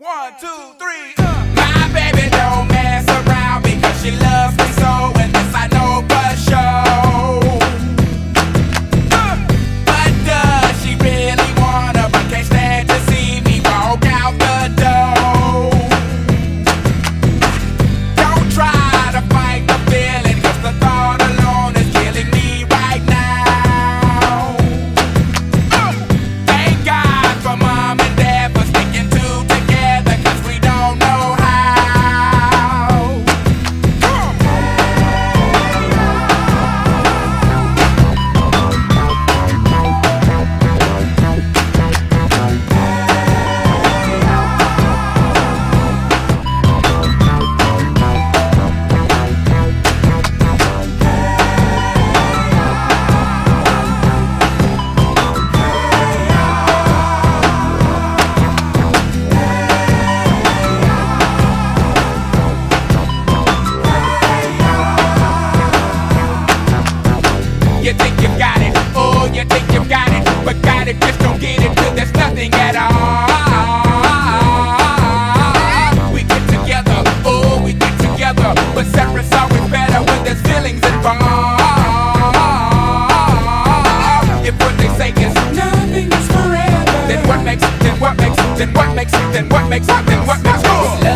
One, two, three. Uh. My baby don't mess around because she loves me so, You think you got it, oh, you think you got it, but got it, just don't get it till there's nothing at all. We get together, oh, we get together, but separate's always better when there's feelings involved. If what they say is nothing is forever, then what makes, then what makes, then what makes, then what makes, then what makes us love the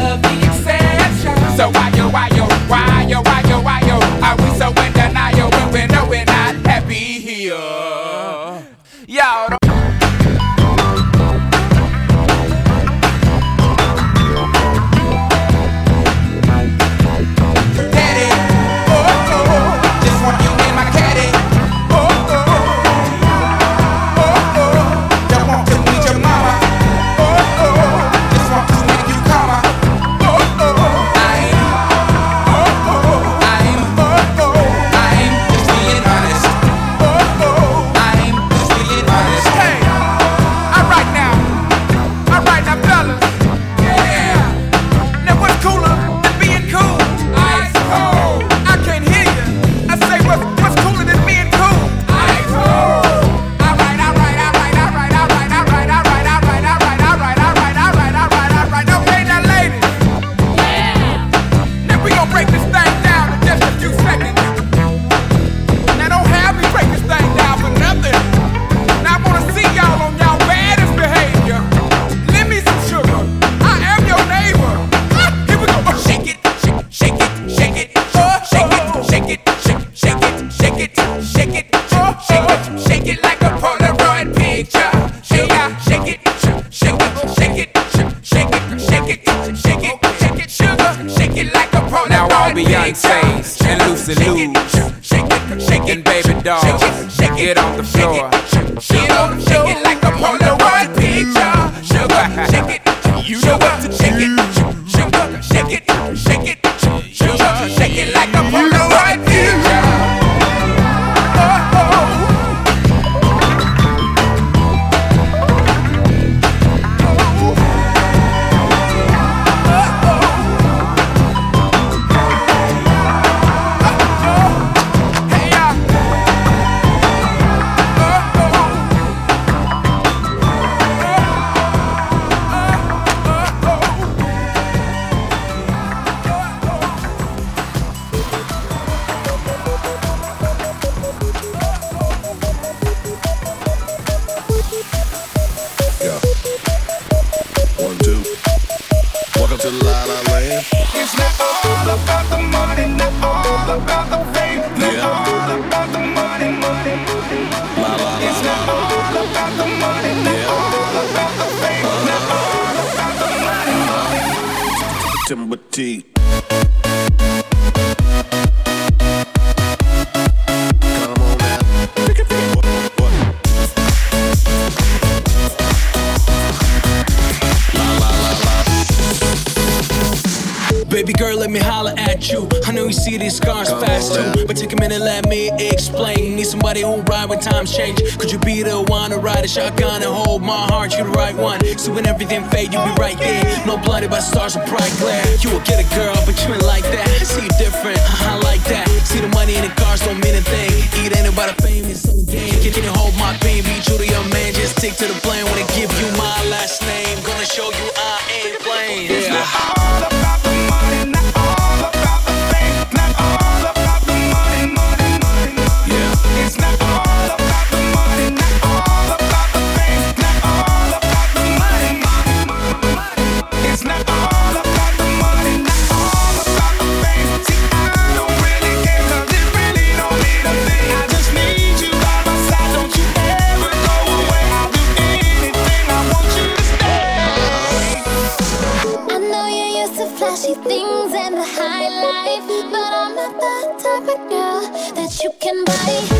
Baby girl, let me holler at you. I know you see these scars Come fast on, too, but take a minute, let me explain. Need somebody who ride when times change. Could you be the one to ride a shotgun and hold my heart? You the right one. So when everything fade, you be right there. No blinded by stars of bright glare. You will get a girl, but you ain't like that. See you different, I like that. See the money in the cars don't mean a thing. About the fame, it's all game. Can you hold my pain? Be true to your man, just stick to the plan. Wanna give you my last name. Gonna show you I ain't playing. flashy you can buy.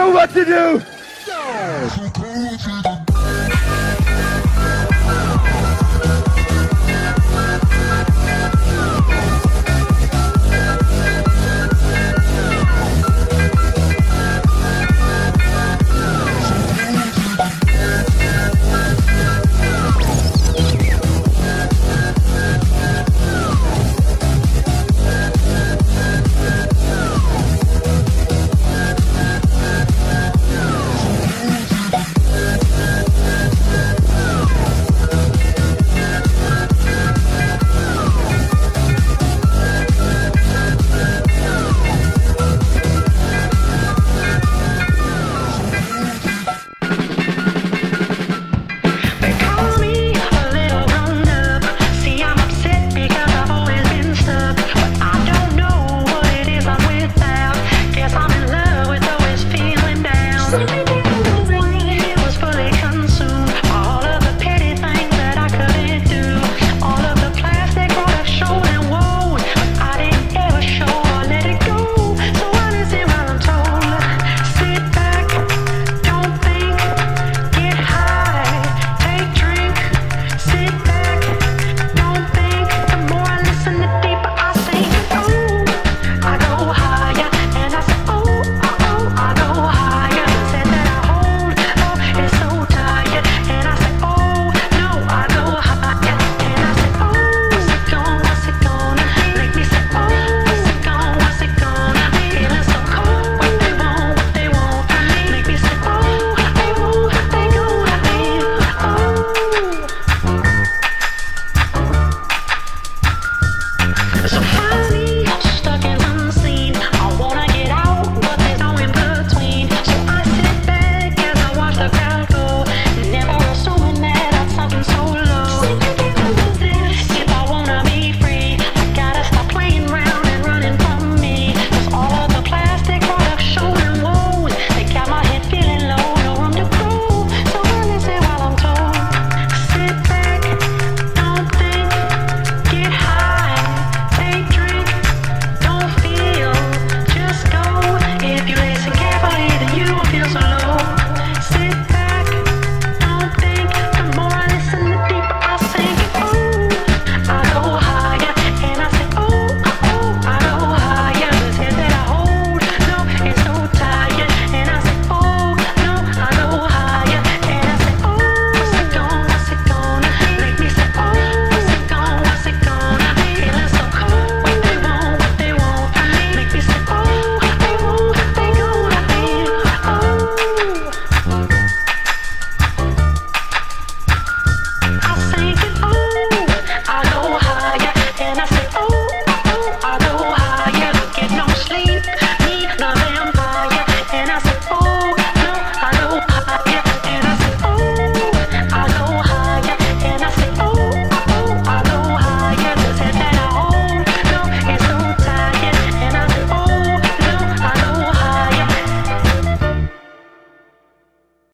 Know what to do.